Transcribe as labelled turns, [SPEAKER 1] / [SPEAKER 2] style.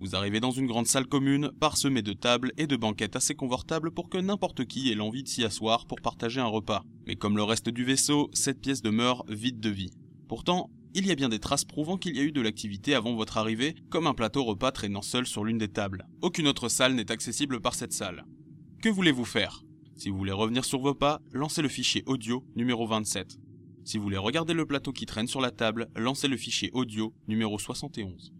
[SPEAKER 1] Vous arrivez dans une grande salle commune, parsemée de tables et de banquettes assez confortables pour que n'importe qui ait l'envie de s'y asseoir pour partager un repas. Mais comme le reste du vaisseau, cette pièce demeure vide de vie. Pourtant, il y a bien des traces prouvant qu'il y a eu de l'activité avant votre arrivée, comme un plateau repas traînant seul sur l'une des tables. Aucune autre salle n'est accessible par cette salle. Que voulez-vous faire? Si vous voulez revenir sur vos pas, lancez le fichier audio numéro 27. Si vous voulez regarder le plateau qui traîne sur la table, lancez le fichier audio numéro 71.